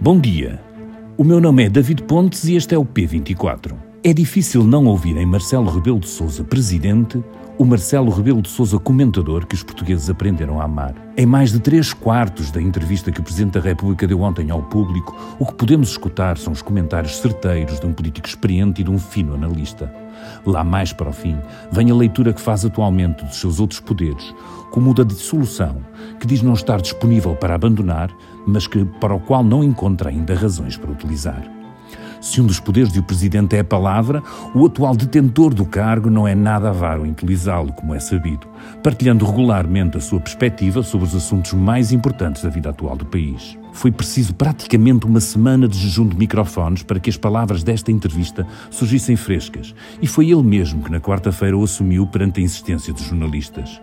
Bom dia. O meu nome é David Pontes e este é o P24. É difícil não ouvir em Marcelo Rebelo de Sousa, presidente, o Marcelo Rebelo de Sousa comentador que os portugueses aprenderam a amar. Em mais de três quartos da entrevista que o Presidente da República deu ontem ao público, o que podemos escutar são os comentários certeiros de um político experiente e de um fino analista. Lá mais para o fim, vem a leitura que faz atualmente dos seus outros poderes, como o da dissolução, que diz não estar disponível para abandonar, mas que para o qual não encontra ainda razões para utilizar. Se um dos poderes de o presidente é a palavra, o atual detentor do cargo não é nada avaro em utilizá-lo, como é sabido, partilhando regularmente a sua perspectiva sobre os assuntos mais importantes da vida atual do país. Foi preciso praticamente uma semana de jejum de microfones para que as palavras desta entrevista surgissem frescas, e foi ele mesmo que na quarta-feira o assumiu perante a insistência dos jornalistas.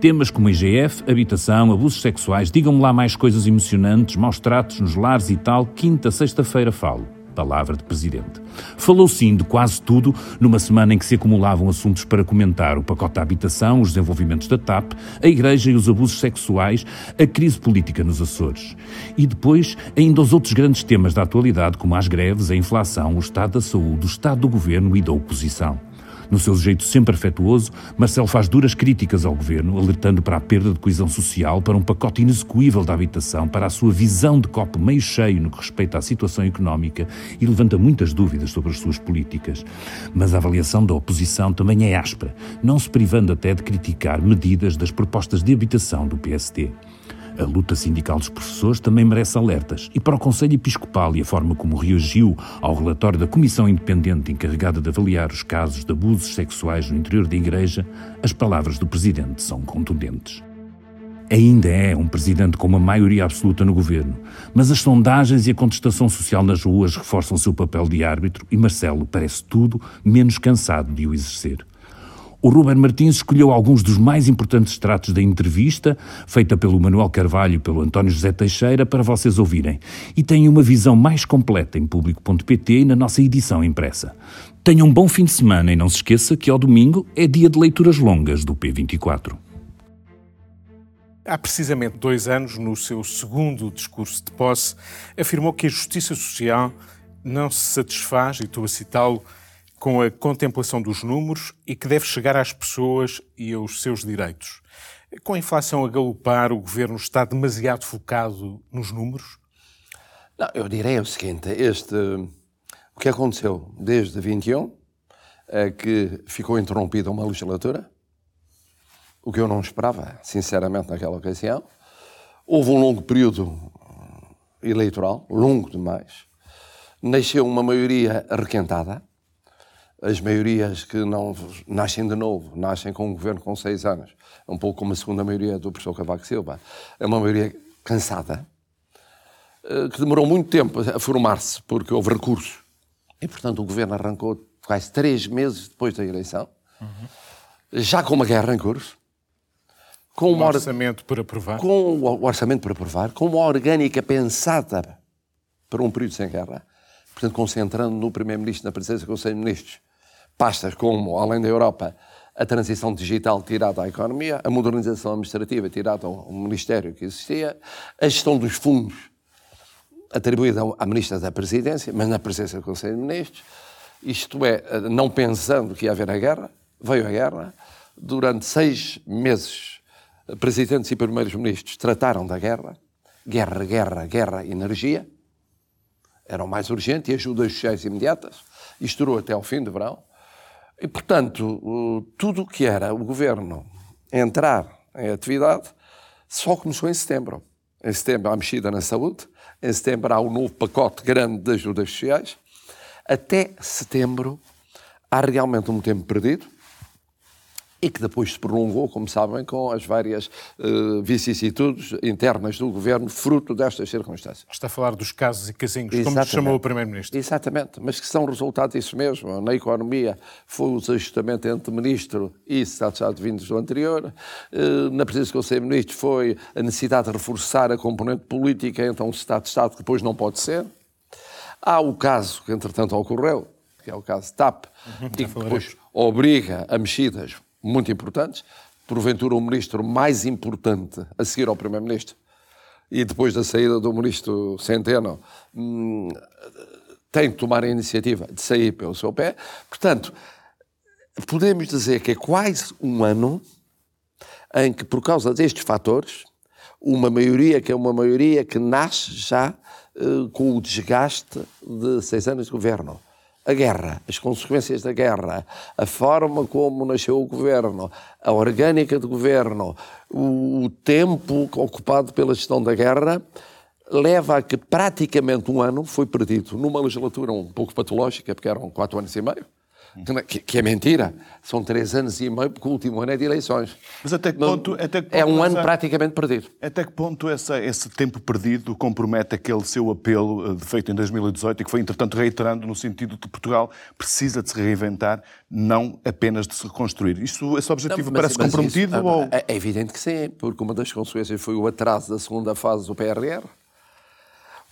Temas como IGF, habitação, abusos sexuais, digam-me lá mais coisas emocionantes, maus tratos nos lares e tal, quinta, sexta-feira falo. Palavra de Presidente. Falou sim de quase tudo numa semana em que se acumulavam assuntos para comentar o pacote da habitação, os desenvolvimentos da TAP, a Igreja e os abusos sexuais, a crise política nos Açores. E depois ainda os outros grandes temas da atualidade, como as greves, a inflação, o estado da saúde, o estado do governo e da oposição. No seu jeito sempre afetuoso, Marcelo faz duras críticas ao governo, alertando para a perda de coesão social, para um pacote inexecuível da habitação, para a sua visão de copo meio cheio no que respeita à situação económica e levanta muitas dúvidas sobre as suas políticas. Mas a avaliação da oposição também é áspera, não se privando até de criticar medidas das propostas de habitação do PSD. A luta sindical dos professores também merece alertas e para o Conselho Episcopal e a forma como reagiu ao relatório da Comissão Independente encarregada de avaliar os casos de abusos sexuais no interior da Igreja, as palavras do Presidente são contundentes. Ainda é um presidente com uma maioria absoluta no governo, mas as sondagens e a contestação social nas ruas reforçam seu papel de árbitro e Marcelo parece tudo menos cansado de o exercer. O Ruben Martins escolheu alguns dos mais importantes extratos da entrevista, feita pelo Manuel Carvalho e pelo António José Teixeira, para vocês ouvirem. E têm uma visão mais completa em público.pt e na nossa edição impressa. Tenham um bom fim de semana e não se esqueça que ao domingo é dia de leituras longas do P24. Há precisamente dois anos, no seu segundo discurso de posse, afirmou que a justiça social não se satisfaz, e estou a citá-lo, com a contemplação dos números e que deve chegar às pessoas e aos seus direitos. Com a inflação a galopar, o governo está demasiado focado nos números? Não, eu direi o seguinte: este, o que aconteceu desde 21 é que ficou interrompida uma legislatura, o que eu não esperava, sinceramente, naquela ocasião. Houve um longo período eleitoral, longo demais. Nasceu uma maioria requentada, as maiorias que não nascem de novo, nascem com um governo com seis anos, um pouco como a segunda maioria do professor Cavaco Silva, é uma maioria cansada, eh, que demorou muito tempo a formar-se, porque houve recursos. E, portanto, o governo arrancou quase três meses depois da eleição, uhum. já com uma guerra em curso, com um orçamento para aprovar. Com o orçamento para aprovar, com uma orgânica pensada para um período sem guerra, portanto, concentrando no Primeiro-Ministro, na presença do Conselho de Ministros, pastas como, além da Europa, a transição digital tirada à economia, a modernização administrativa tirada ao Ministério que existia, a gestão dos fundos atribuída à Ministra da Presidência, mas na presença do Conselho de Ministros, isto é, não pensando que ia haver a guerra, veio a guerra, durante seis meses, presidentes e primeiros ministros trataram da guerra, guerra, guerra, guerra, energia, era o mais urgente, e ajudas sociais imediatas, isto durou até ao fim do verão, e, portanto, tudo o que era o governo entrar em atividade só começou em setembro. Em setembro há mexida na saúde, em setembro há um novo pacote grande de ajudas sociais. Até setembro há realmente um tempo perdido e que depois se prolongou, como sabem, com as várias uh, vicissitudes internas do governo, fruto destas circunstâncias. Está a falar dos casos e casinhos, Exatamente. como chamou o Primeiro-Ministro. Exatamente, mas que são resultado disso mesmo. Na economia foi o desajustamento entre ministro e Estado-Estado vindos do anterior. Uh, na presidência do Conselho de Ministros foi a necessidade de reforçar a componente política entre um Estado-Estado que depois não pode ser. Há o caso que, entretanto, ocorreu, que é o caso TAP, uhum, e que depois obriga a mexidas muito importantes, porventura o ministro mais importante a seguir ao primeiro-ministro, e depois da saída do ministro Centeno, hum, tem que tomar a iniciativa de sair pelo seu pé. Portanto, podemos dizer que é quase um ano em que, por causa destes fatores, uma maioria que é uma maioria que nasce já uh, com o desgaste de seis anos de governo. A guerra, as consequências da guerra, a forma como nasceu o governo, a orgânica do governo, o, tempo ocupado pela gestão da guerra, leva a que praticamente um ano foi perdido numa legislatura um pouco patológica, porque eram quatro anos e meio, que, que, é mentira. São três anos e meio, porque o último ano é de eleições. Mas até que ponto. Até que ponto é um essa, ano praticamente perdido. Até que ponto essa, esse tempo perdido compromete aquele seu apelo uh, feito em 2018 e que foi, entretanto, reiterando no sentido de que Portugal precisa de se reinventar, não apenas de se reconstruir? Isso, esse objetivo não, parece comprometido? Isso, ou... é, é evidente que sim, porque uma das consequências foi o atraso da segunda fase do PRR,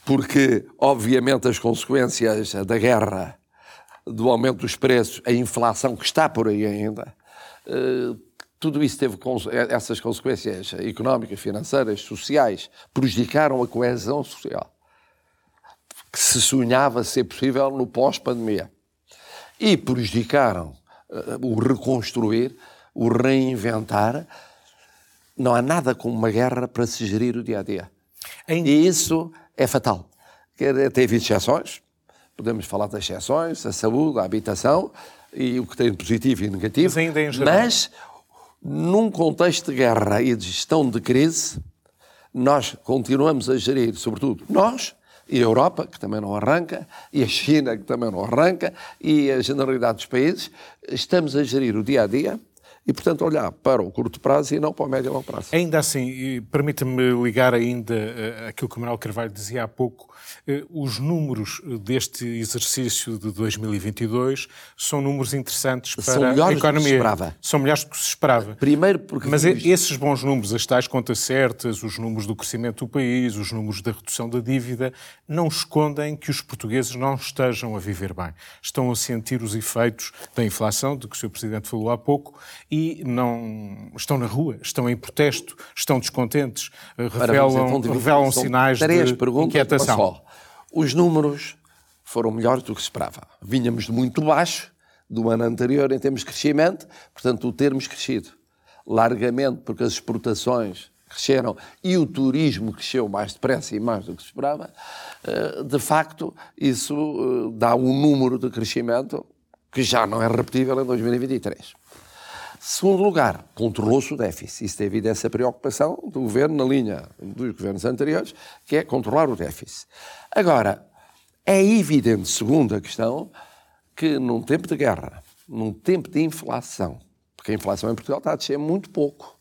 porque, obviamente, as consequências da guerra do aumento dos preços, a inflação que está por aí ainda, eh, tudo isso teve eh, essas consequências económicas, financeiras, sociais, prejudicaram a coesão social que se sonhava ser possível no pós-pandemia e prejudicaram eh, o reconstruir, o reinventar. Não há nada como uma guerra para se gerir o dia a dia. E isso é fatal. Quer ter exceções, podemos falar das exceções, a saúde, a habitação, e o que tem de positivo e negativo. Mas ainda em geral. Mas, num contexto de guerra e de gestão de crise, nós continuamos a gerir, sobretudo nós, e a Europa, que também não arranca, e a China, que também não arranca, e a generalidade dos países, estamos a gerir o dia a dia e, portanto, olhar para o curto prazo e não para o médio e longo prazo. Ainda assim, permita-me ligar ainda aquilo que o Manuel Carvalho dizia há pouco, eh, os números deste exercício de 2022 são números interessantes para são a economia. Do que se esperava. São melhores do que se esperava. Primeiro porque... Mas esses bons números, as tais contas certas, os números do crescimento do país, os números da redução da dívida, não escondem que os portugueses não estejam a viver bem. Estão a sentir os efeitos da inflação, de que o Sr. Presidente falou há pouco, e não estão na rua, estão em protesto, estão descontentes, eh, revelam, revelam sinais três de perguntas, inquietação. Só. Os números foram melhores do que se esperava. Vínhamos de muito baixo do ano anterior em termos de crescimento, portanto, o termos crescido largamente porque as exportações cresceram e o turismo cresceu mais depressa e mais do que se esperava, eh, de facto, isso eh, dá um número de crescimento que já não é repetível em 2023. Segundo lugar, controlou-se o déficit. Isso tem havido essa preocupação do governo na linha dos governos anteriores, que é controlar o déficit. Agora, é evidente, segundo a questão, que num tempo de guerra, num tempo de inflação, porque a inflação em Portugal está a descer muito pouco,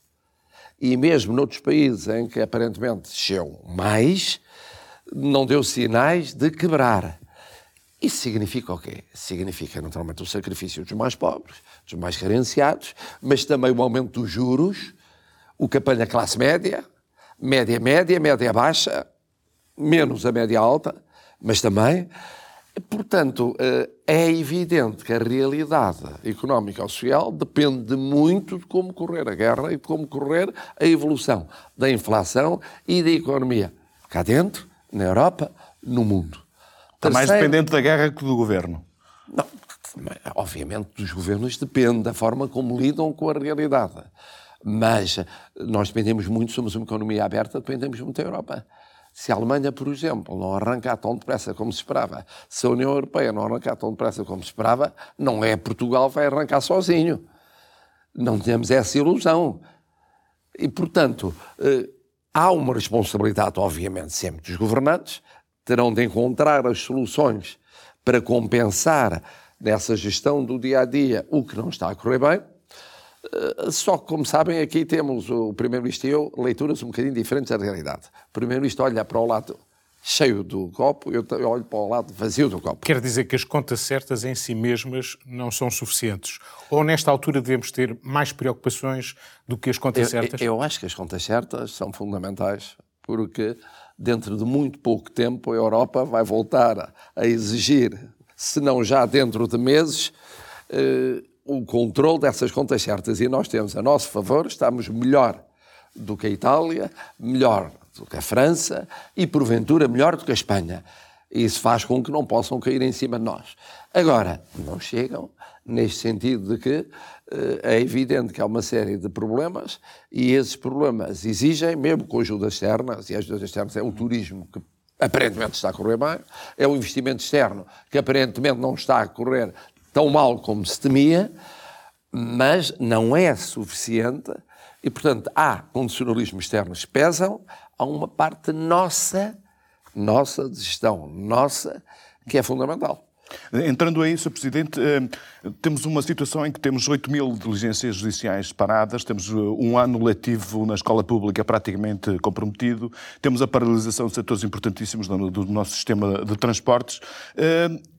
e mesmo noutros países em que aparentemente desceu mais, não deu sinais de quebrar. Isso significa o quê? Significa, naturalmente, o sacrifício dos mais pobres, dos mais carenciados, mas também o aumento dos juros, o que apanha a classe média, média média, média baixa, menos a média alta, mas também. Portanto, eh, é evidente que a realidade económica ou social depende muito de como correr a guerra e de como correr a evolução da inflação e da economia, cá dentro, na Europa, no mundo. Está mais dependente da guerra que do governo. Não, obviamente dos governos depende da forma como lidam com a realidade. Mas nós dependemos muito, somos uma economia aberta, dependemos muito da Europa. Se a Alemanha, por exemplo, não arrancar tão depressa como se esperava, se a União Europeia não arrancar tão depressa como se esperava, não é Portugal que vai arrancar sozinho. Não temos essa ilusão. E, portanto, eh, há uma responsabilidade, obviamente, sempre dos governantes, terão de encontrar as soluções para compensar nessa gestão do dia a dia o que não está a correr bem. Eh, só que, como sabem, aqui temos o Primeiro-Ministro e eu leituras um bocadinho diferentes da realidade. O Primeiro-Ministro olha para o lado cheio do copo, eu olho para o lado vazio do copo. Quer dizer que as contas certas em si mesmas não são suficientes? Ou nesta altura devemos ter mais preocupações do que as contas eu, certas? Eu acho que as contas certas são fundamentais, porque dentro de muito pouco tempo, a Europa vai voltar a exigir, se não já dentro de meses, eh, o controle dessas contas certas. E nós temos a nosso favor, estamos melhor do que a Itália, melhor do que a França e, porventura, melhor do que a Espanha. Isso faz com que não possam cair em cima de nós. Agora, não chegam neste sentido de que é evidente que há uma série de problemas e esses problemas exigem, mesmo com ajudas externas, e as ajudas externas é o turismo que aparentemente está a correr bem, é o investimento externo que aparentemente não está a correr tão mal como se temia, mas não é suficiente e, portanto, há condicionalismos externos que pesam, há uma parte nossa, nossa de gestão, nossa, que é fundamental. Entrando aí, Sr. Presidente, eh, temos uma situação em que temos 8 mil diligências judiciais paradas, temos eh, um ano letivo na escola pública praticamente comprometido, temos a paralisação de setores importantíssimos do nosso sistema de transportes.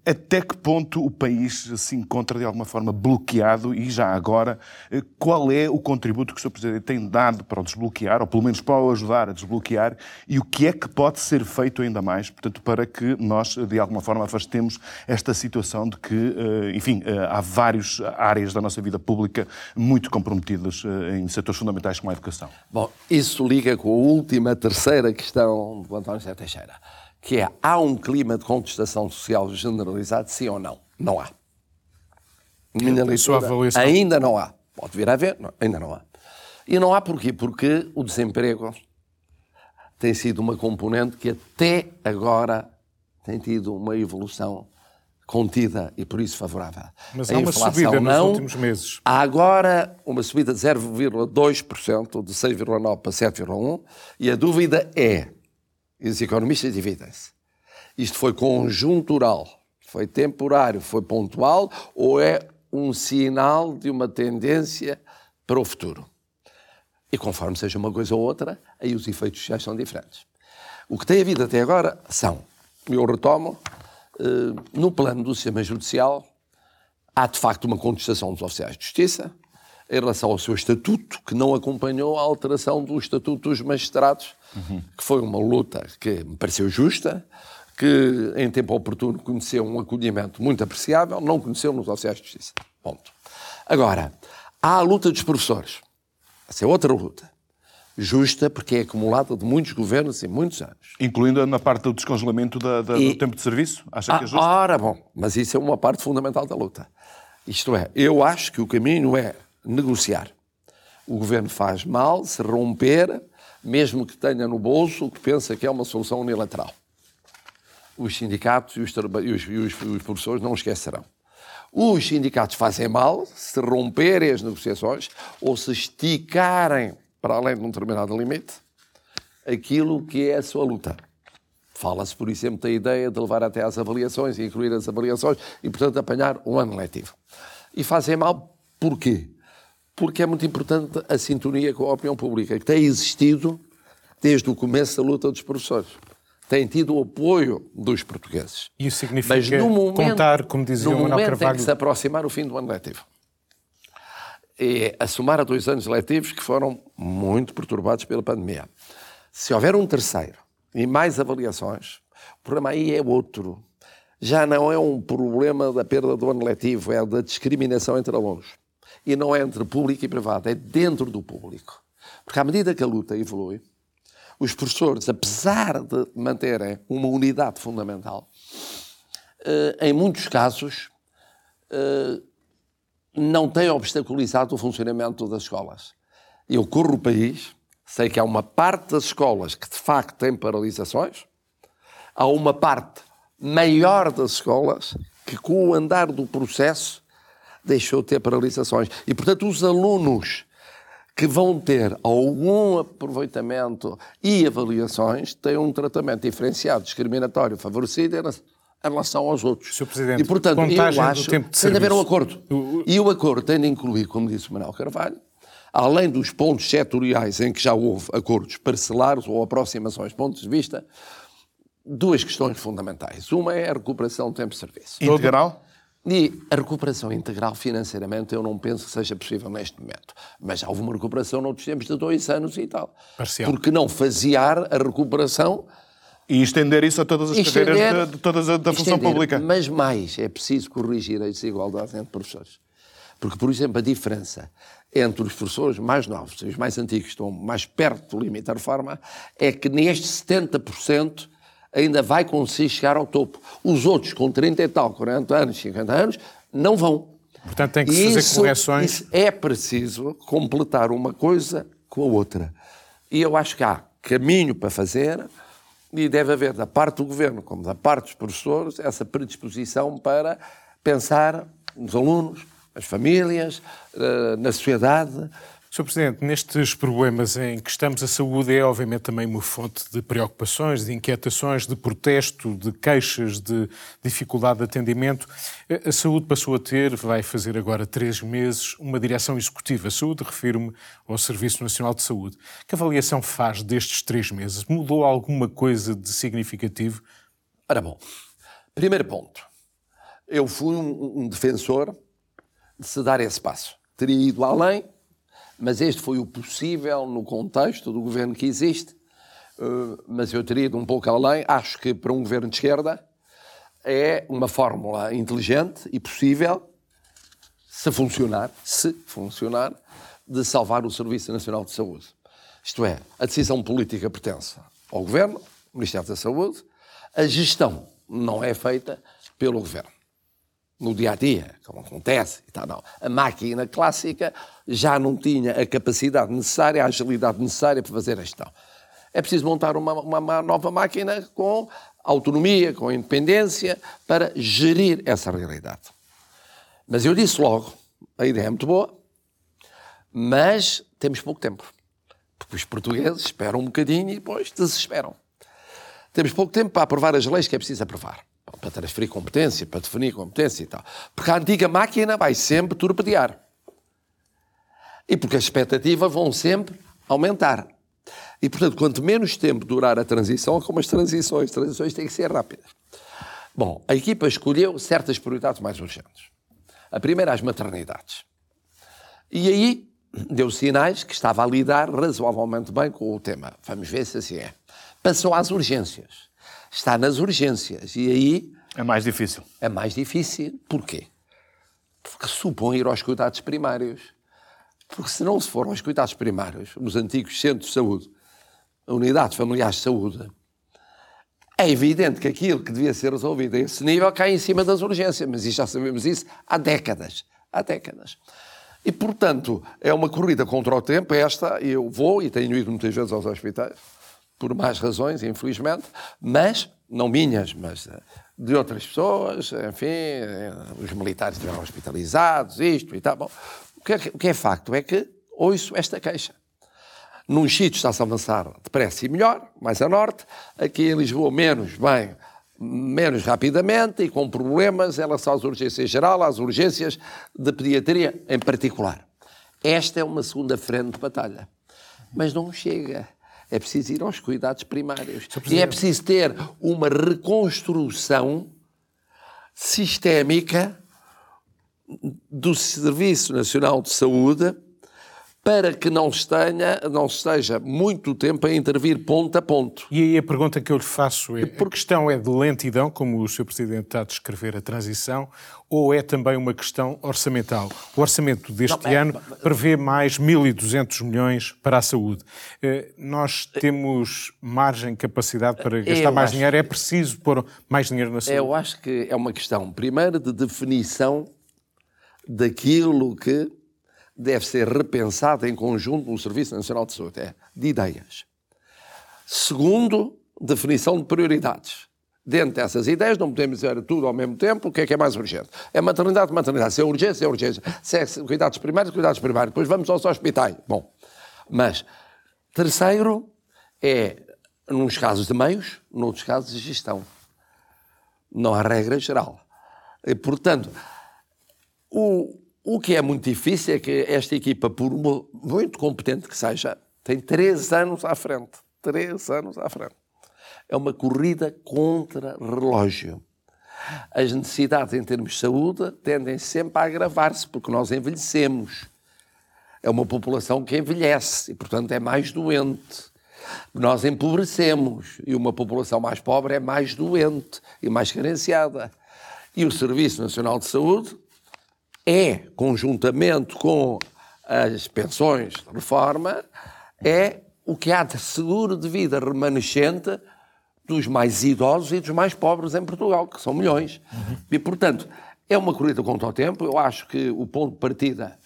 Eh, até que ponto o país se encontra de alguma forma bloqueado e já agora qual é o contributo que o Sr. Presidente tem dado para o desbloquear, ou pelo menos para o ajudar a desbloquear, e o que é que pode ser feito ainda mais, portanto, para que nós de alguma forma afastemos esta situação de que, enfim, há várias áreas da nossa vida pública muito comprometidas eh, em setores fundamentais como a educação. Bom, isso liga com a última, terceira questão do António José Teixeira, que é, há um clima de contestação social generalizado, sim ou não? Não há. Minha leitura, ainda não há. Pode vir a haver, não, ainda não há. E não há porquê? Porque o desemprego tem sido uma componente que até agora tem tido uma evolução contida e por isso favorável. Mas há uma subida não, nos últimos meses. Há agora uma subida de 0,2%, de 6,9% para 7,1%, e a dúvida é, e os economistas dividem-se, isto foi conjuntural, foi temporário, foi pontual, ou é um sinal de uma tendência para o futuro? E conforme seja uma coisa ou outra, aí os efeitos sociais são diferentes. O que tem havido até agora são, eu retomo, eh, no plano do sistema judicial, há de facto uma contestação dos oficiais de justiça em relação ao seu estatuto, que não acompanhou a alteração do estatuto dos magistrados, uhum. que foi uma luta que me pareceu justa, que em tempo oportuno conheceu um acolhimento muito apreciável, não conheceu nos oficiais de justiça. Ponto. Agora, há a luta dos professores. Essa é outra luta justa, porque é acumulada de muitos governos e muitos anos. Incluindo na parte do descongelamento da, da, e... do tempo de serviço? Acha que é justo? Ora, bom, mas isso é uma parte fundamental da luta. Isto é, eu acho que o caminho é negociar. O governo faz mal se romper, mesmo que tenha no bolso o que pensa que é uma solução unilateral. Os sindicatos e os, e os, e os, os professores não esquecerão. Os sindicatos fazem mal se romperem as negociações ou se esticarem para além de um determinado limite, aquilo que é a sua luta. Fala-se, por exemplo, da ideia de levar até às avaliações e incluir as avaliações e, portanto, apanhar um ano letivo. E fazem mal porquê? Porque é muito importante a sintonia com a opinião pública, que tem existido desde o começo da luta dos professores. Tem tido o apoio dos portugueses. Isso significa Mas no momento, contar, como dizia no o Manuel Carvalho... tem que se aproximar o fim do ano letivo é a somar a dois anos letivos que foram muito perturbados pela pandemia. Se houver um terceiro e mais avaliações, o problema aí é outro. Já não é um problema da perda do ano letivo, é da discriminação entre alunos. E não é entre público e privado, é dentro do público. Porque à medida que a luta evolui, os professores, apesar de manterem uma unidade fundamental, eh, em muitos casos, eh, não tem obstaculizado o funcionamento das escolas. Eu corro o país, sei que há uma parte das escolas que de facto tem paralisações, há uma parte maior das escolas que, com o andar do processo, deixou de ter paralisações. E, portanto, os alunos que vão ter algum aproveitamento e avaliações têm um tratamento diferenciado, discriminatório, favorecido em relação aos outros. Sr. Presidente, e, portanto, eu acho que tem de haver um acordo. E o acordo tem de incluir, como disse o Manuel Carvalho, além dos pontos setoriais em que já houve acordos parcelares ou aproximações de pontos de vista, duas questões fundamentais. Uma é a recuperação do tempo de serviço. Integral? E a recuperação integral financeiramente eu não penso que seja possível neste momento. Mas já houve uma recuperação noutros tempos de dois anos e tal. Parcial. Porque não faziar a recuperação e estender isso a todas as estender, carreiras de, de toda a da função pública. Mas mais, é preciso corrigir a desigualdade entre professores. Porque, por exemplo, a diferença entre os professores mais novos e os mais antigos, que estão mais perto do limite da reforma, é que neste 70% ainda vai conseguir chegar ao topo. Os outros, com 30 e tal, 40 anos, 50 anos, não vão. Portanto, tem que se fazer Isso- correções. isso é preciso completar uma coisa com a outra. E eu acho que há caminho para fazer e deve haver, da parte do governo como da parte dos professores, essa predisposição para pensar nos alunos, nas famílias, eh, na sociedade. Sr. Presidente, nestes problemas em que estamos, a saúde é obviamente também uma fonte de preocupações, de inquietações, de protesto, de queixas, de dificuldade de atendimento. A saúde passou a ter, vai fazer agora três meses, uma direção executiva. A saúde, refiro-me ao Serviço Nacional de Saúde. Que avaliação faz destes três meses? Mudou alguma coisa de significativo? Ora bom, primeiro ponto. Eu fui um, um defensor de se dar esse passo. Teria ido além, mas este foi o possível no contexto do governo que existe. Uh, mas eu teria ido um pouco além. Acho que para um governo de esquerda é uma fórmula inteligente e possível, se funcionar, se funcionar, de salvar o Serviço Nacional de Saúde. Isto é, a decisão política pertence ao Governo, ao Ministério da Saúde, a gestão não é feita pelo Governo. No dia a dia, como acontece e tal, não. A máquina clássica já não tinha a capacidade necessária, a agilidade necessária para fazer a gestão. É preciso montar uma, uma- uma nova máquina com autonomia, com independência, para gerir essa realidade. Mas eu disse logo, a ideia é muito boa, mas temos pouco tempo. Porque os portugueses esperam um bocadinho e depois desesperam. Temos pouco tempo para aprovar as leis que é preciso aprovar. Para transferir competência, para definir competência e tal. Porque a antiga máquina vai sempre torpedear. E porque as expectativas vão sempre aumentar. E, portanto, quanto menos tempo durar a transição, como as transições, as transições têm que ser rápidas. Bom, a equipa escolheu certas prioridades mais urgentes. A primeira, as maternidades. E aí deu sinais que estava a lidar razoavelmente bem com o tema. Vamos ver se assim é. Passou às urgências. Está nas urgências. E aí É mais difícil. é mais difícil. Porquê? Porque supõe ir aos cuidados primários. Porque se não se for aos cuidados primários, os antigos centros de saúde, unidades familiares de saúde, é evidente que aquilo que devia ser resolvido a esse nível cai em cima das urgências. Mas já sabemos isso há décadas. Há décadas. E, portanto, é uma corrida contra o tempo. Esta, eu vou e tenho ido muitas vezes aos hospitais, por mais razões, infelizmente, mas, não minhas, mas eh, de outras pessoas, enfim, eh, os militares estiveram hospitalizados, isto e tal. Bom, o que, é, o que é facto é que ouço esta queixa. Num sítios está-se a avançar depressa e melhor, mais a norte. Aqui em Lisboa, menos bem, menos rapidamente e com problemas em relação às urgências geral, às urgências de pediatria em particular. Esta é uma segunda frente de batalha. Mas não chega. É preciso ir aos cuidados primários. E é preciso ter uma reconstrução sistémica do Serviço Nacional de Saúde para que não tenha, não esteja muito tempo a intervir ponto a ponto. E aí a pergunta que eu lhe faço é: a questão é de lentidão, como o Sr. Presidente está a descrever a transição, ou é também uma questão orçamental? O orçamento deste Não, é- ano prevê mais 1.200 milhões para a saúde. Eh, Nós temos margem, capacidade para gastar Eu mais acho- dinheiro? É preciso pôr mais dinheiro na saúde? Eu acho que é uma questão, primeiro, de definição daquilo que deve ser repensado em conjunto no Serviço Nacional de Saúde, é de ideias. Segundo, definição de prioridades. Dentro dessas ideias, não podemos dizer tudo ao mesmo tempo, o que é que é mais urgente? É maternidade, maternidade. Se é urgência, é urgência. Se é cuidados primários, cuidados primários. Depois vamos aos hospitais. Bom, mas, terceiro, é, nos casos de meios, noutros casos de gestão. Não há regra geral. E, portanto, o, o que é muito difícil é que esta equipa, por mu- muito competente que seja, tem três anos à frente. Três anos à frente. É uma corrida contra relógio. As necessidades em termos de saúde tendem sempre a agravar-se, porque nós envelhecemos. É uma população que envelhece e, portanto, é mais doente. Nós empobrecemos e uma população mais pobre é mais doente e mais carenciada. E o Serviço Nacional de Saúde é, conjuntamente com as pensões de reforma, é o que há de seguro de vida remanescente dos mais idosos e dos mais pobres em Portugal, que são milhões. Uhum. E, portanto, é uma corrida contra o tempo. Eu acho que o ponto de partida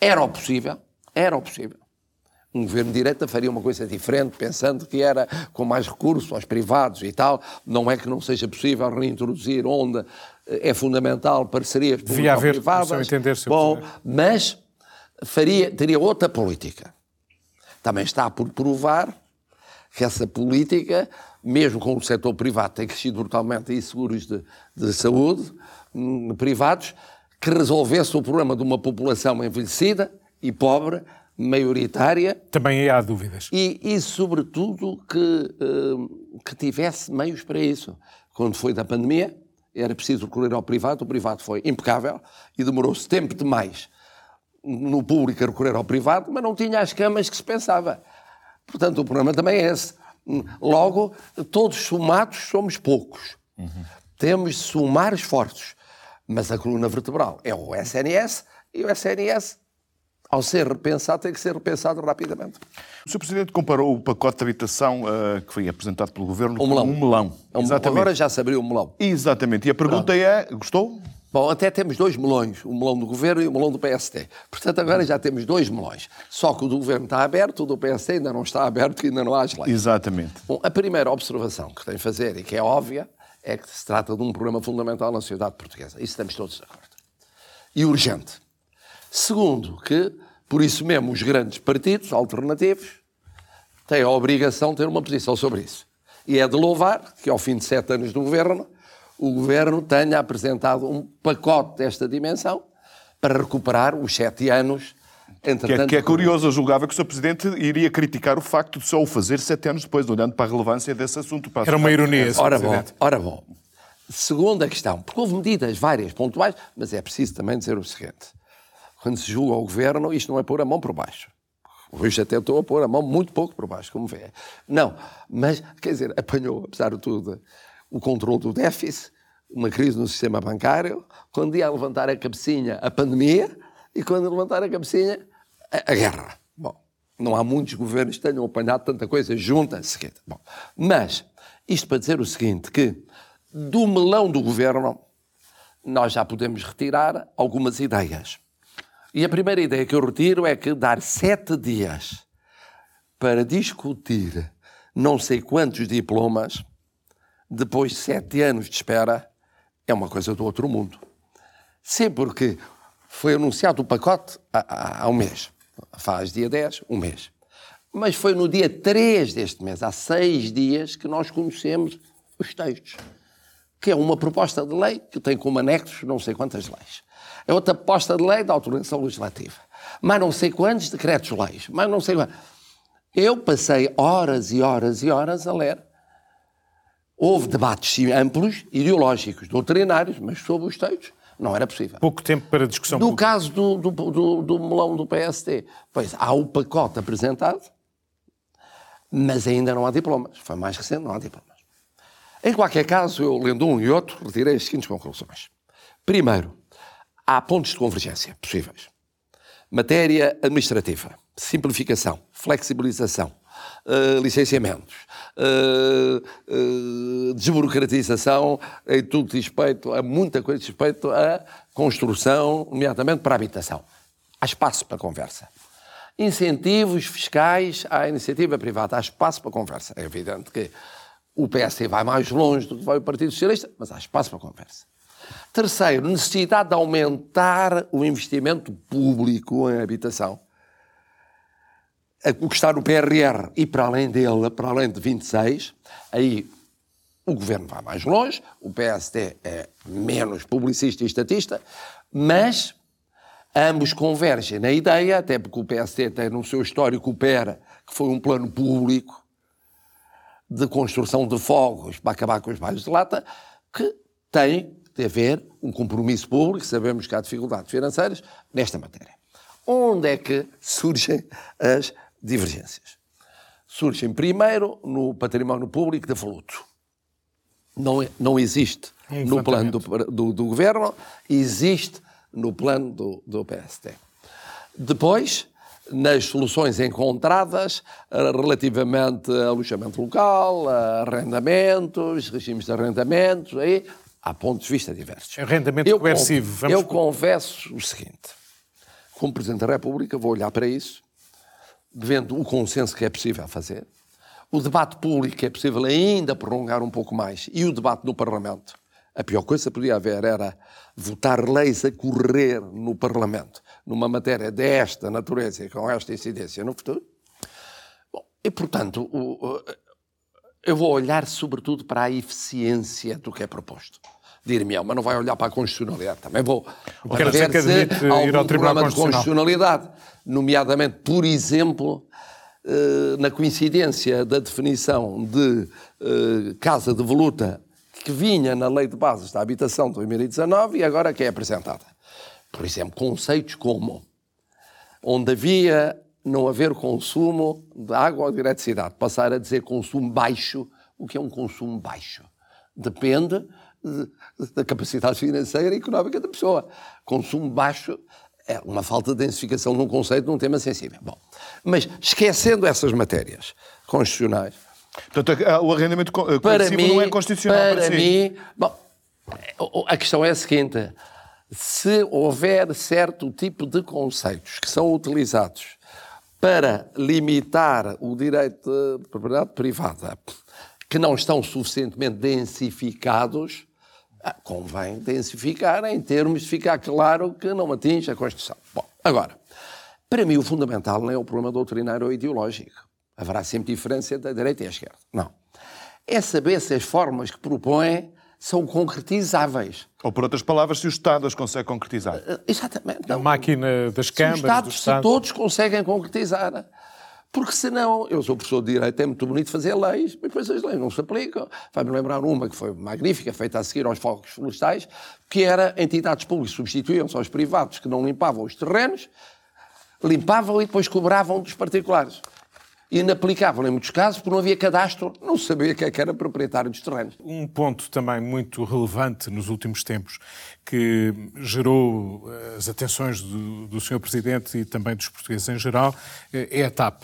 era o possível, era o possível. Um governo de direita faria uma coisa diferente, pensando que era com mais recursos aos privados e tal. Não é que não seja possível reintroduzir onde é fundamental parcerias Devia haver, privadas. Entender, Bom, mas faria, teria outra política. Também está por provar que essa política, mesmo com o setor privado, tem crescido brutalmente e seguros de, de saúde hum, privados, que resolvesse o problema de uma população envelhecida e pobre, maioritária. Também há dúvidas. E, e sobretudo, que, hum, que tivesse meios para isso. Quando foi da pandemia, era preciso recorrer ao privado, o privado foi impecável e demorou-se tempo demais no público a recorrer ao privado, mas não tinha as camas que se pensava. Portanto, o problema também é esse. Logo, todos somados somos poucos. Uhum. Temos de somar esforços. Mas a coluna vertebral é o SNS e o SNS ao ser repensado, tem que ser repensado rapidamente. O Sr. Presidente comparou o pacote de habitação uh, que foi apresentado pelo Governo um melão. com um melão. É um, Exatamente. Agora já se abriu o melão. Exatamente. E a pergunta Pronto. é, gostou? Bom, até temos dois melões, o melão do Governo e o melão do PST. Portanto, agora já temos dois melões. Só que o do Governo está aberto, o do PST ainda não está aberto, ainda não há as leis. Exatamente. Bom, a primeira observação que tem a fazer, e que é óbvia, é que se trata de um problema fundamental na sociedade portuguesa. Isso estamos todos de acordo. E urgente. Segundo, que por isso mesmo, os grandes partidos alternativos têm a obrigação de ter uma posição sobre isso. E é de louvar que, ao fim de sete anos do governo, o governo tenha apresentado um pacote desta dimensão para recuperar os sete anos. Que é, que é curioso, eu julgava que o Sr. Presidente iria criticar o facto de só o fazer sete anos depois, olhando para a relevância desse assunto. Era uma ironia, Sr. Ora bom, ora bom. Segunda questão, porque houve medidas várias pontuais, mas é preciso também dizer o seguinte quando se julga o governo, isto não é pôr a mão por baixo. Hoje até estou a pôr a mão muito pouco por baixo, como vê. Não, mas, quer dizer, apanhou, apesar de tudo, o controle do déficit, uma crise no sistema bancário, quando ia levantar a cabecinha, a pandemia, e quando levantar a cabecinha, a, a guerra. Bom, não há muitos governos que tenham apanhado tanta coisa junta a seguida. Bom, mas, isto para dizer o seguinte, que do melão do governo, nós já podemos retirar algumas ideias. E a primeira ideia que eu retiro é que dar sete dias para discutir não sei quantos diplomas, depois de sete anos de espera, é uma coisa do outro mundo. Sim, porque foi anunciado o pacote há, há, um mês. Faz dia 10, um mês. Mas foi no dia 3 deste mês, há seis dias, que nós conhecemos os textos. Que é uma proposta de lei que tem como anexos não sei quantas leis. É outra proposta de lei da autorização legislativa. Mas não sei quantos decretos-leis. Mas não sei quantos. Eu passei horas e horas e horas a ler. Houve debates amplos, ideológicos, doutrinários, mas sobre os textos não era possível. Pouco tempo para discussão No pública. caso do, do, do, do melão do PST, pois há o pacote apresentado, mas ainda não há diplomas. Foi mais recente, não há diplomas. Em qualquer caso, eu lendo um e outro, retirei as seguintes conclusões. Primeiro, há pontos de convergência possíveis. Matéria administrativa, simplificação, flexibilização, uh, licenciamentos, uh, uh, desburocratização em tudo respeito a muita coisa respeito à construção, nomeadamente para a habitação. Há espaço para conversa. Incentivos fiscais à iniciativa privada, há espaço para conversa. É evidente que o PSD vai mais longe do que vai o Partido Socialista, mas há espaço para conversa. Terceiro, necessidade de aumentar o investimento público em habitação. O que está no PRR e para além dele, para além de 26, aí o governo vai mais longe, o PSD é menos publicista e estatista, mas ambos convergem na ideia, até porque o PSD tem no seu histórico o PER, que foi um plano público de construção de fogos para acabar com os bairros de lata, que tem de haver um compromisso público, sabemos que há dificuldades financeiras, nesta matéria. Onde é que surgem as divergências? Surgem primeiro no património público da Fluto. Não, é, não existe no plano do, do, do, governo, existe no plano do, do PST. Depois, nas soluções encontradas eh, relativamente a alojamento local, a arrendamentos, regimes de arrendamentos, aí há pontos de vista diversos. Arrendamento eu coercivo. Vamos... Eu confesso o seguinte: como Presidente da República, vou olhar para isso, vendo o consenso que é possível fazer, o debate público que é possível ainda prolongar um pouco mais e o debate no Parlamento. A pior coisa que podia haver era votar leis a correr no Parlamento, numa matéria desta natureza e com esta incidência no futuro. Bom, e, portanto, o, eu vou olhar sobretudo para a eficiência do que é proposto. Dir-me, mas não vai olhar para a constitucionalidade. Também vou Quero ver se há algum problema de constitucionalidade, nomeadamente, por exemplo, eh, na coincidência da definição de eh, casa de voluta que vinha na Lei de Bases da Habitação de 2019 e agora que é apresentada. Por exemplo, conceitos como onde havia não haver consumo de água ou de eletricidade, passar a dizer consumo baixo, o que é um consumo baixo? Depende de, da capacidade financeira e económica da pessoa. Consumo baixo é uma falta de densificação num conceito, num tema sensível. Bom, mas esquecendo essas matérias constitucionais. Portanto, o arrendamento para mim, não é constitucional para, para si. mim. Bom, a questão é a seguinte: se houver certo tipo de conceitos que são utilizados para limitar o direito de propriedade privada, que não estão suficientemente densificados, ah, convém densificar em termos de ficar claro que não atinge a Constituição. Bom, agora, para mim o fundamental não é o problema doutrinário ou ideológico. Haverá sempre diferença entre a direita e a esquerda. Não. É saber se as formas que propõem são concretizáveis. Ou, por outras palavras, se o Estado as consegue concretizar. Uh, exatamente. Não. A máquina das câmaras. Se, Estados, se todos conseguem concretizar. Porque senão, eu sou professor de Direito, é muito bonito fazer leis, mas depois as leis não se aplicam. Vai-me lembrar uma que foi magnífica, feita a seguir aos focos florestais, que era entidades públicas substituíam-se aos privados que não limpavam os terrenos, limpavam e depois cobravam dos particulares inaplicável em muitos casos, porque não havia cadastro, não sabia quem é era proprietário dos terrenos. Um ponto também muito relevante nos últimos tempos, que gerou eh, as atenções do, do Sr. Presidente e também dos portugueses em geral, eh, é a TAP.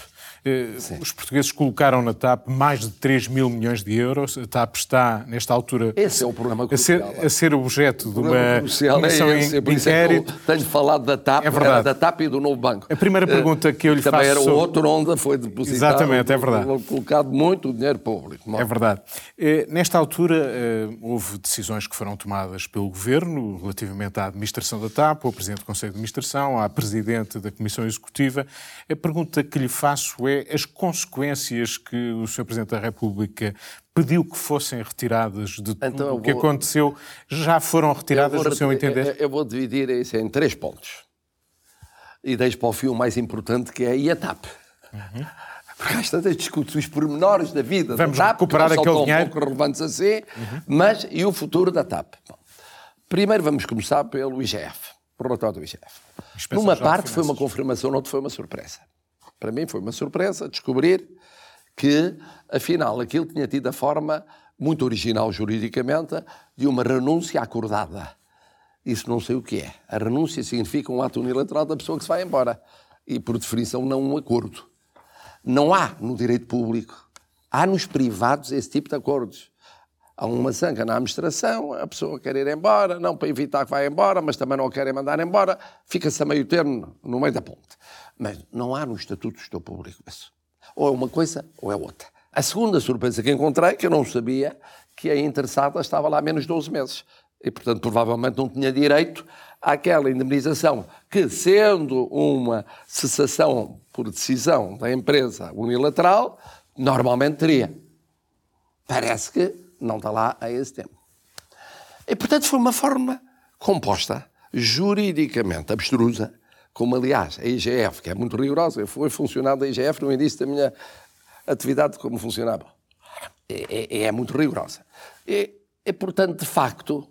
Sim. Os portugueses colocaram na TAP mais de 3 mil milhões de euros. A TAP está, nesta altura, esse é o problema a ser, a ser objeto de uma é comissão é esse, de inquérito. tenho falado da TAP, é verdade. da TAP e do Novo Banco. A primeira pergunta que eu lhe Também faço... Também era o outro onde foi depositado... Exatamente, é verdade. Colocado muito dinheiro público. É verdade. Eh, nesta altura, eh, houve decisões que foram tomadas pelo Governo relativamente à administração da TAP, ao Presidente do Conselho de Administração, à Presidente da Comissão Executiva. A pergunta que lhe faço é as consequências que o Sr. Presidente da República pediu que fossem retiradas de tudo então, o que aconteceu já foram retiradas, no seu entender? Eu vou dividir isso em três pontos. E deixo para o fio mais importante, que é a IATAP. Uhum. Porque às tantas discute os pormenores da vida Vamos da TAP, recuperar que aquele dinheiro. um pouco relevantes assim, uhum. mas e o futuro da TAP? Bom, primeiro vamos começar pelo IGF, pelo relatório do IGF. Numa parte foi uma confirmação, noutra foi uma surpresa. Para mim foi uma surpresa descobrir que, afinal, aquilo tinha tido a forma muito original juridicamente de uma renúncia acordada. Isso não sei o que é. A renúncia significa um ato unilateral da pessoa que se vai embora. E, por definição, não um acordo. Não há no direito público, há nos privados esse tipo de acordos. Há uma zanca na administração, a pessoa quer ir embora, não para evitar que vá embora, mas também não a querem mandar embora, fica-se a meio termo, no meio da ponte. Mas não há no Estatuto do Gestor Público isso. Ou é uma coisa ou é outra. A segunda surpresa que encontrei, que eu não sabia, que a interessada estava lá há menos de 12 meses. E, portanto, provavelmente não tinha direito àquela indemnização que, sendo uma cessação por decisão da empresa unilateral, normalmente teria. Parece que não está lá a esse tempo. E, portanto, foi uma forma composta, juridicamente abstrusa, como aliás a IGF, que é muito rigorosa, eu fui funcionário da IGF no início da minha atividade como funcionário. É, é, é muito rigorosa. E, é, portanto, de facto,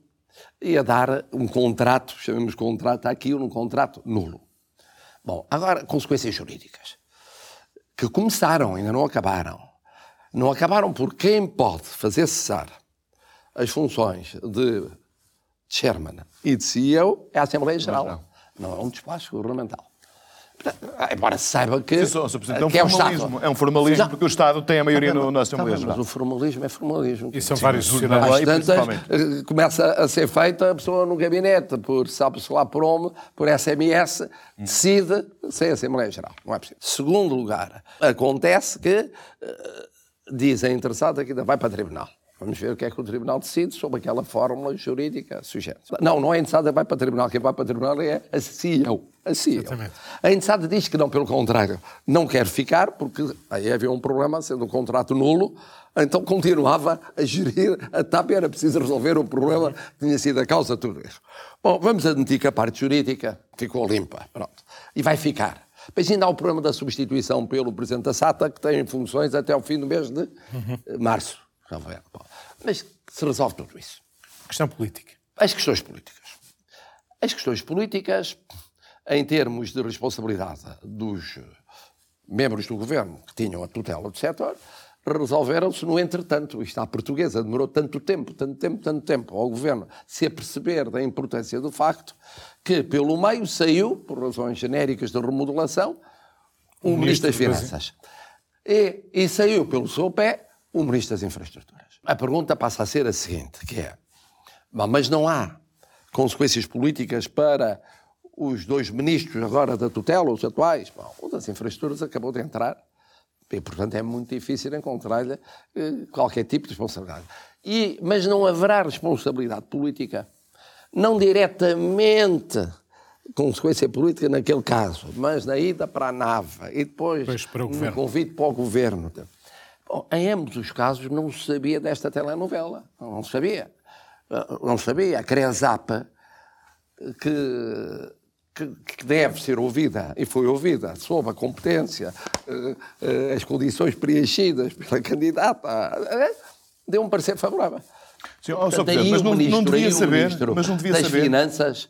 ia dar um contrato, chamemos contrato aqui, um contrato nulo. Bom, agora, consequências jurídicas, que começaram, ainda não acabaram. Não acabaram por quem pode fazer cessar as funções de chairman e de CEO é a Assembleia Geral. Não é um despacho governamental. Embora se saiba que. Sim, é um que formalismo. É, é um formalismo não. porque o Estado tem a maioria no, na Assembleia Geral. Mas o formalismo é formalismo. E são Sim, vários jornais. Tantas, começa a ser feita a pessoa no gabinete, por sabe-se lá por onde, por SMS, decide sem Assembleia Geral. Não é possível. Segundo lugar, acontece que uh, dizem interessado que ainda vai para tribunal. Vamos ver o que é que o Tribunal decide sobre aquela fórmula jurídica sujeita. Não, não é a Enteçada vai para o Tribunal. Quem vai para o Tribunal é a CEO. A CEO. Exatamente. A Enteçada diz que não, pelo contrário, não quer ficar, porque aí havia um problema, sendo um contrato nulo, então continuava a gerir a TAP era preciso resolver o problema que tinha sido a causa de tudo isso. Bom, vamos admitir que a parte jurídica ficou limpa, pronto. E vai ficar. Depois ainda há o problema da substituição pelo Presidente da SATA, que tem funções até o fim do mês de uhum. março. Mas se resolve tudo isso. Questão política. As questões políticas. As questões políticas, em termos de responsabilidade dos membros do governo que tinham a tutela do setor, resolveram-se no entretanto. Isto à portuguesa demorou tanto tempo, tanto tempo, tanto tempo ao governo se aperceber da importância do facto que, pelo meio, saiu, por razões genéricas de remodelação, o, o Ministro das Finanças. E, e saiu pelo seu pé o Ministro das Infraestruturas. A pergunta passa a ser a seguinte, que é, mas não há consequências políticas para os dois ministros agora da tutela, os atuais? Bom, o das infraestruturas acabou de entrar e, portanto, é muito difícil encontrar-lhe eh, qualquer tipo de responsabilidade. E, mas não haverá responsabilidade política, não diretamente consequência política naquele caso, mas na ida para a nave e depois no convite para o governo. Bom, em ambos os casos não se sabia desta telenovela. Não se sabia. Ah, não se sabia. A Crezapa, que, que, que, deve ser ouvida, e foi ouvida, sob a competência, ah, ah, as condições preenchidas pela candidata, deu um parecer favorável. Sim, oh, Portanto, mas não, ministro, não devia saber, mas não devia das saber. Finanças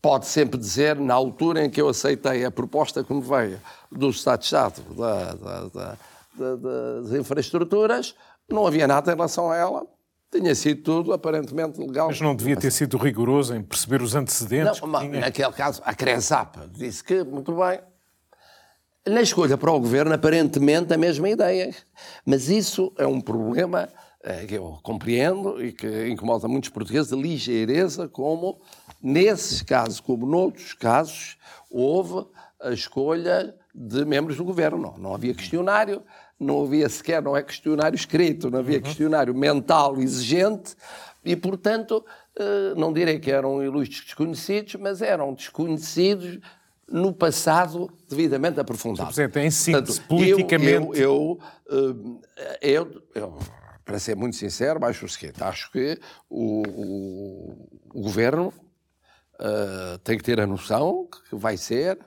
pode sempre dizer, na altura em que eu aceitei a proposta que me veio do Estado-Chave, da, da, da das infraestruturas, não havia nada em relação a ela. Tinha sido tudo aparentemente legal. Mas não devia ter sido rigoroso em perceber os antecedentes? Não, mas, naquele caso, a Cresap disse que, muito bem, na escolha para o governo, aparentemente a mesma ideia. Mas isso é um problema é, que eu compreendo e que incomoda muitos portugueses, a ligeireza como, nesses casos, como noutros casos, houve a escolha de membros do governo. Não, não havia questionário, não havia sequer, não é questionário escrito, não havia uhum. questionário mental exigente e, portanto, eh, não direi que eram ilustres desconhecidos, mas eram desconhecidos no passado devidamente aprofundado. Presidente, em síntese, politicamente... Eu, eu, eh, eu, eu, para ser muito sincero, acho o seguinte, acho que o, o, o Governo uh, tem que ter a noção que vai ser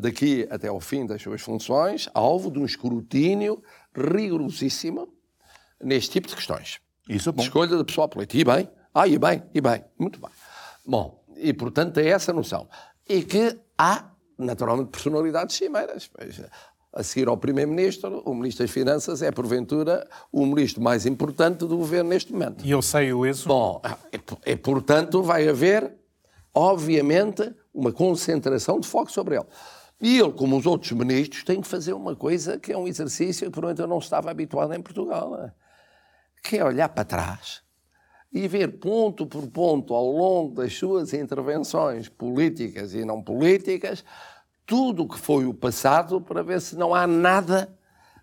daqui até ao fim das suas funções, alvo de um escrutínio rigorosíssimo neste tipo de questões. Isso é bom. Escolha da pessoa política. E bem, ah, e bem, e bem, muito bem. Bom, e portanto é essa noção. E que há, naturalmente, personalidades cimeiras. A seguir ao Primeiro-Ministro, o Ministro das Finanças é, porventura, o ministro mais importante do governo neste momento. E ele saiu isso? Bom, e portanto vai haver, obviamente, uma concentração de foco sobre ele. E ele, como os outros ministros, tem que fazer uma coisa que é um exercício que, por eu não estava habituado em Portugal, né? que é olhar para trás e ver ponto por ponto, ao longo das suas intervenções políticas e não políticas, tudo o que foi o passado para ver se não há nada,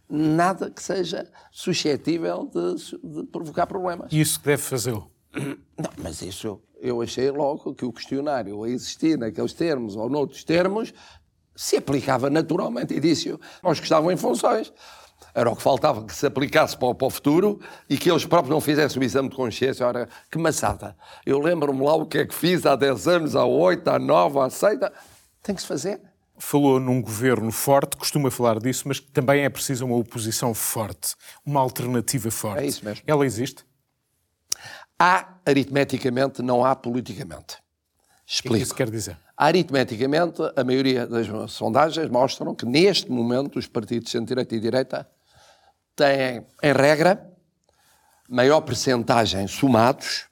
nada que seja suscetível de, de provocar problemas. Isso que deve fazê-lo? Não, mas isso eu achei logo que o questionário a existir naqueles termos ou noutros termos se aplicava naturalmente e disse aos que estavam em funções. Era o que faltava que se aplicasse para o, para o, futuro e que eles próprios não fizessem o exame de consciência. Ora, que maçada. Eu lembro-me lá o que é que fiz há 10 anos, há 8, há 9, há 6. Tem que se fazer. Falou num governo forte, costuma falar disso, mas também é preciso uma oposição forte, uma alternativa forte. É isso mesmo. Ela existe? Há aritmeticamente, não há politicamente. Explico. O que isso quer dizer? Aritmeticamente, a maioria das sondagens mostram que neste momento os partidos de centro-direita e direita têm, em regra, maior percentagem somados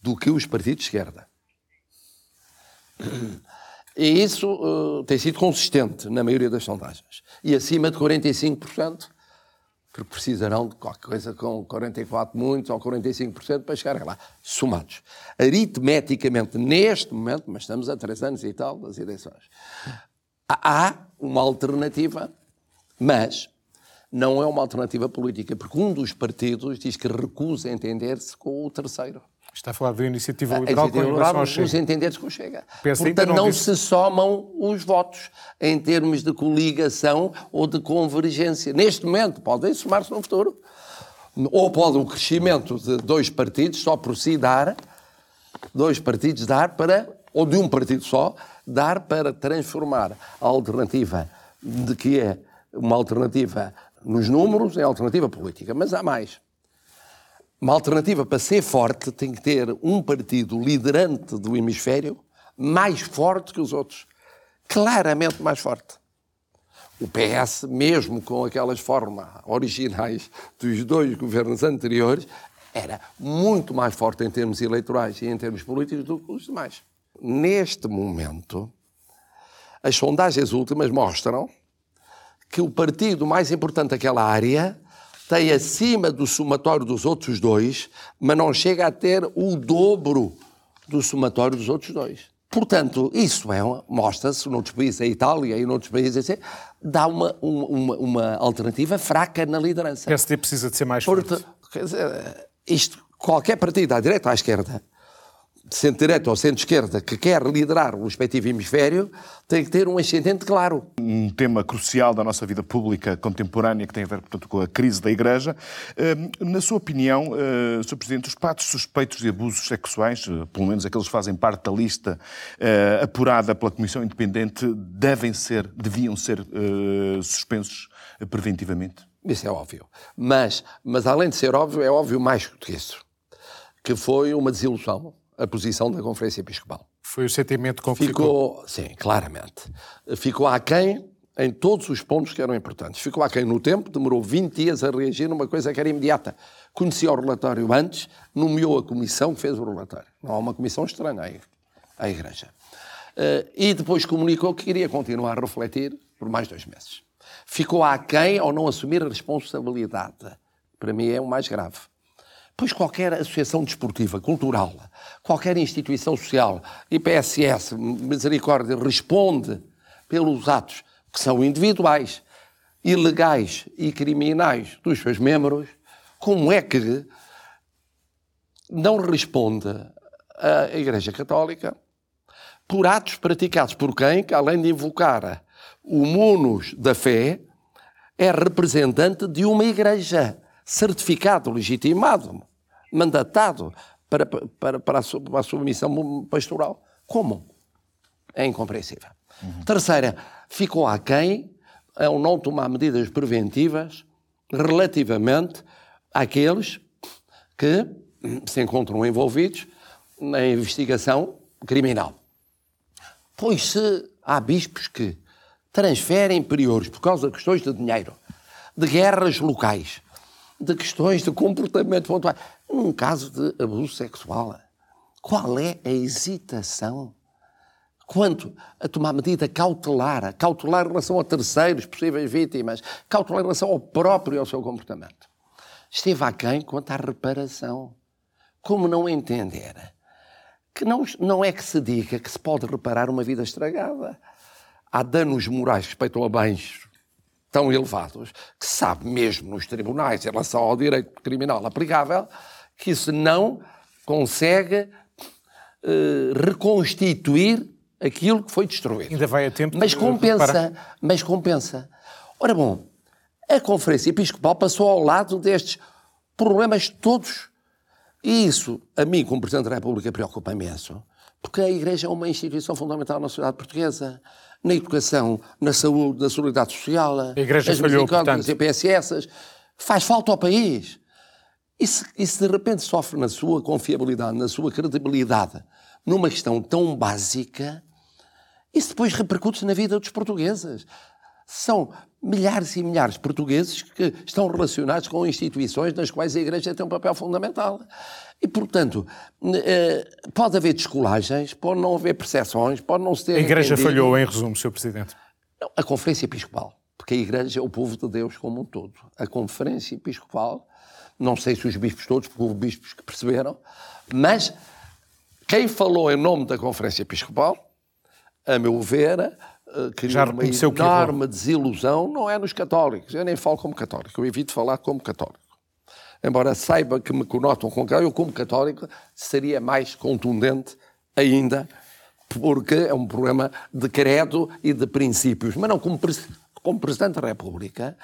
do que os partidos de esquerda. E isso uh, tem sido consistente na maioria das sondagens. E acima de 45%, que precisarão de qualquer coisa com 44 muitos ou 45% para chegar lá, somados. Aritmeticamente, neste momento, mas estamos a três anos e tal das eleições, há uma alternativa, mas não é uma alternativa política, porque um dos partidos diz que recusa entender-se com o terceiro. Está a falar da iniciativa liberal a com relação ao Chega. Os entenderes com Chega. Portanto, não, não se somam os votos em termos de coligação ou de convergência. Neste momento, podem somar-se no futuro. Ou pode o crescimento de dois partidos só por si dar, dois partidos dar para, ou de um partido só, dar para transformar a alternativa de que é uma alternativa nos números em alternativa política. Mas há mais. Uma alternativa para ser forte tem que ter um partido liderante do hemisfério mais forte que os outros. Claramente mais forte. O PS, mesmo com aquelas formas originais dos dois governos anteriores, era muito mais forte em termos eleitorais e em termos políticos do que os demais. Neste momento, as sondagens últimas mostram que o partido mais importante daquela área tem acima do somatório dos outros dois, mas não chega a ter o dobro do somatório dos outros dois. Portanto, isso é mostra-se noutros países, a Itália e noutros países, assim, dá uma, uma, uma alternativa fraca na liderança. O PSD precisa de ser mais forte. Quer dizer, isto, qualquer partido, à direita ou à esquerda, centro-direita ou centro-esquerda que quer liderar o respectivo hemisfério tem que ter um ascendente claro. Um tema crucial da nossa vida pública contemporânea que tem a ver, portanto, com a crise da Igreja. Hum, na sua opinião, hum, Sr. Presidente, os patos suspeitos de abusos sexuais, hum, pelo menos aqueles que fazem parte da lista apurada pela Comissão Independente, devem ser, deviam ser suspensos preventivamente? Isso é óbvio. Mas, mas além de ser óbvio, é óbvio mais do que isso. Que foi uma desilusão a posição da Conferência Episcopal. Foi o sentimento com que ficou? ficou? Sim, claramente. Ficou aquém em todos os pontos que eram importantes. Ficou aquém no tempo, demorou 20 dias a reagir numa coisa que era imediata. Conhecia o relatório antes, nomeou a comissão que fez o relatório. Não há uma comissão estranha à Igreja. Uh, e depois comunicou que queria continuar a refletir por mais dois meses. Ficou aquém ao não assumir a responsabilidade. Para mim é o mais grave. Pois qualquer associação desportiva, cultural, qualquer instituição social, IPSS, Misericórdia, responde pelos atos que são individuais, ilegais e criminais dos seus membros, como é que não responde a Igreja Católica por atos praticados por quem, que além de invocar o munus da fé, é representante de uma igreja, certificado, legitimado, mandatado para, para, para, a, para a sua missão pastoral. Como? É incompreensível. Uhum. Terceira, ficou aquém ao não tomar medidas preventivas relativamente àqueles que se encontram envolvidos na investigação criminal. Pois se há bispos que transferem priores por causa de questões de dinheiro, de guerras locais, de questões de comportamento pontual. Num caso de abuso sexual, qual é a hesitação quanto a tomar medida cautelar, cautelar em relação a terceiros, possíveis vítimas, cautelar em relação ao próprio e ao seu comportamento? Esteve aquém quanto à reparação. Como não entender que não, não é que se diga que se pode reparar uma vida estragada. Há danos morais que respeitam a bens tão elevados que se sabe mesmo nos tribunais, em relação ao direito criminal aplicável, que isso não consegue uh, reconstituir aquilo que foi destruído. Ainda vai a tempo Mas compensa, mas compensa. Ora bom, a Conferência Episcopal passou ao lado destes problemas todos. E isso, a mim, como Presidente da República, preocupa imenso, porque a Igreja é uma instituição fundamental na sociedade portuguesa na educação, na saúde, na solidariedade social, a Igreja falhou, portanto. nas EPSS. Faz falta ao país. E se, e se de repente sofre na sua confiabilidade, na sua credibilidade, numa questão tão básica, isso depois repercute na vida dos portugueses. São milhares e milhares de portugueses que estão relacionados com instituições nas quais a Igreja tem um papel fundamental. E, portanto, eh, pode haver descolagens, pode não haver percepções, pode não se ter. A Igreja entendido. falhou, em resumo, Sr. Presidente. Não, a Conferência Episcopal, porque a Igreja é o povo de Deus como um todo. A Conferência Episcopal, não sei se os bispos todos, porque houve bispos que perceberam, mas quem falou em nome da Conferência Episcopal, a meu ver, eh, criou uma enorme desilusão, não é nos católicos. Eu nem falo como católico, eu evito falar como católico. Embora saiba que me conotam com eu como católico seria mais contundente ainda, porque é um problema de credo e de princípios. Mas não como, como Presidente da República,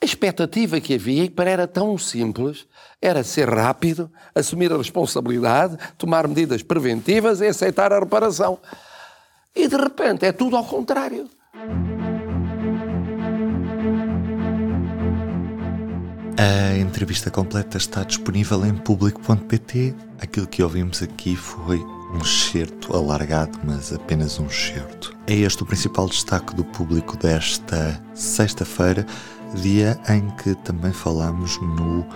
a expectativa que havia, e para era tão simples, era ser rápido, assumir a responsabilidade, tomar medidas preventivas e aceitar a reparação. E de repente é tudo ao contrário. A entrevista completa está disponível em público.pt. Aquilo que ouvimos aqui foi um excerto alargado, mas apenas um excerto. É este o principal destaque do público desta sexta-feira, dia em que também falamos no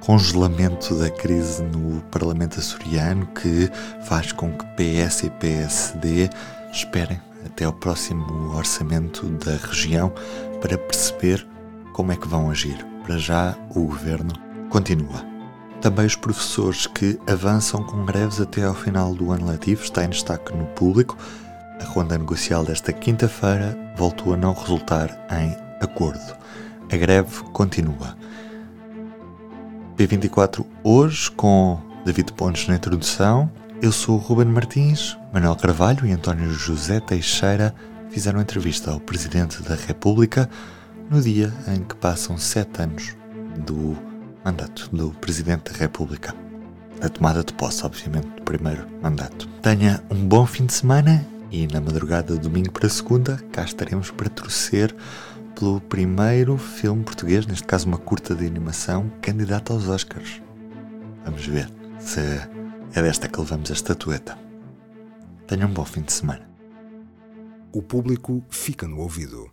congelamento da crise no Parlamento açoriano, que faz com que PS e PSD esperem até ao próximo orçamento da região para perceber como é que vão agir. Para já, o governo continua. Também os professores que avançam com greves até ao final do ano letivo está em destaque no público. A ronda negocial desta quinta-feira voltou a não resultar em acordo. A greve continua. P24 hoje com David Pontes na introdução. Eu sou o Ruben Martins, Manuel Carvalho e António José Teixeira fizeram entrevista ao Presidente da República no dia em que passam sete anos do mandato do Presidente da República. Da tomada de posse, obviamente, do primeiro mandato. Tenha um bom fim de semana e na madrugada de domingo para segunda cá estaremos para torcer pelo primeiro filme português, neste caso uma curta de animação, candidato aos Oscars. Vamos ver se é desta que levamos a estatueta. Tenha um bom fim de semana. O público fica no ouvido.